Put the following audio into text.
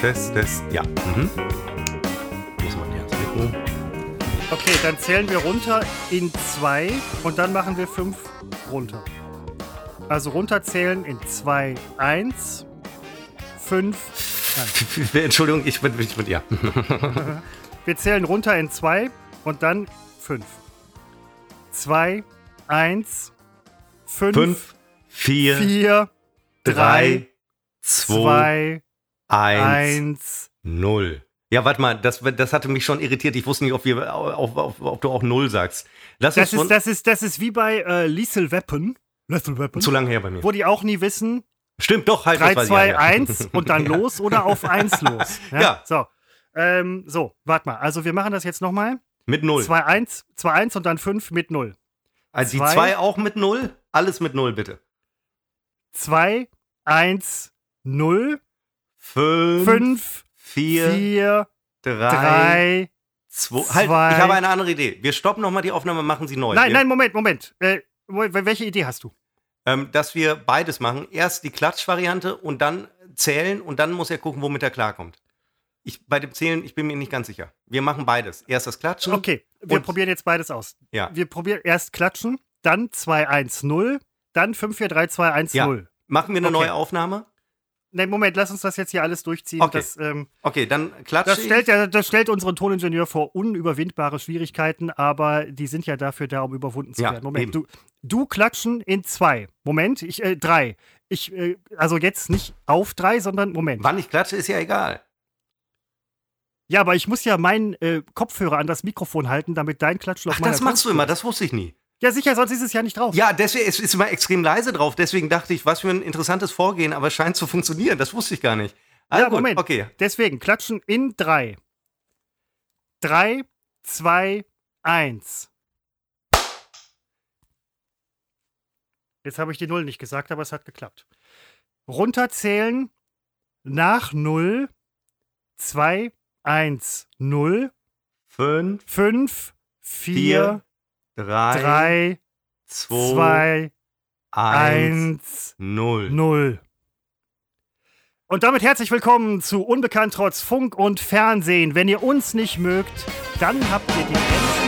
Das, ja. Mhm. Muss man ans Mikro. Okay, dann zählen wir runter in zwei und dann machen wir fünf runter. Also runterzählen in zwei, eins, fünf. Nein. Entschuldigung, ich bin, ich bin ja. Wir zählen runter in zwei und dann fünf. Zwei, eins, fünf, Fünf, vier, vier, drei, zwei, zwei, eins, null. Ja, warte mal, das, das hatte mich schon irritiert. Ich wusste nicht, ob, wir, auf, auf, ob du auch null sagst. Lass Das ist, das, ist, das ist wie bei äh, Lethal Weapon. Lethal Weapon. zu lange her bei mir. Wo die auch nie wissen, Stimmt, doch, halt 3, das weiß 2, ich, ja, ja. 1 und dann los oder auf 1 los. Ja. So, ähm, so warte mal. Also wir machen das jetzt nochmal. Mit null. 2, 1, 2, 1 und dann 5 mit 0. also die zwei. zwei auch mit null? Alles mit null, bitte. 2, 1, 0, Fünf, 5, vier, 4, drei, 3. zwei. Halt, ich habe eine andere Idee. Wir stoppen nochmal die Aufnahme, machen sie neu. Nein, wir, nein, Moment, Moment. Äh, welche Idee hast du? Ähm, dass wir beides machen. Erst die Klatschvariante und dann zählen und dann muss er gucken, womit er klarkommt. Ich, bei dem Zählen, ich bin mir nicht ganz sicher. Wir machen beides. Erst das Klatschen. Okay, wir probieren jetzt beides aus. Ja. Wir probieren erst klatschen, dann 2, 1, 0, dann 5, 4, 3, 2, 1, Ja. 0. Machen wir eine Okay. neue Aufnahme? Nein, Moment, lass uns das jetzt hier alles durchziehen. Okay. Das, ähm, Okay, dann klatsche Das stellt, ja, das stellt unseren Toningenieur vor unüberwindbare Schwierigkeiten, aber die sind ja dafür da, um überwunden zu Ja, werden. Moment, eben. du, du klatschen in zwei. Moment, ich, äh, drei. Ich, äh, also jetzt nicht auf drei, sondern Moment. Wann ich klatsche, ist ja egal. Ja, aber ich muss ja meinen äh, Kopfhörer an das Mikrofon halten, damit dein Klatschen auf Ach, das machst du immer, das wusste ich nie. Ja, sicher, sonst ist es ja nicht drauf. Ja, deswegen es ist immer extrem leise drauf. Deswegen dachte ich, was für ein interessantes Vorgehen, aber es scheint zu funktionieren. Das wusste ich gar nicht. Ah, Ja, gut, Moment. Okay. Deswegen, klatschen in drei. Drei, zwei, eins. Jetzt habe ich die Null nicht gesagt, aber es hat geklappt. Runterzählen nach Null. Zwei, eins, Null. Fünf, Fünf, vier, drei, drei, zwei, zwei, eins, eins, null. Null. Und damit herzlich willkommen zu Unbekannt trotz Funk und Fernsehen. Wenn ihr uns nicht mögt, dann habt ihr die Grenzen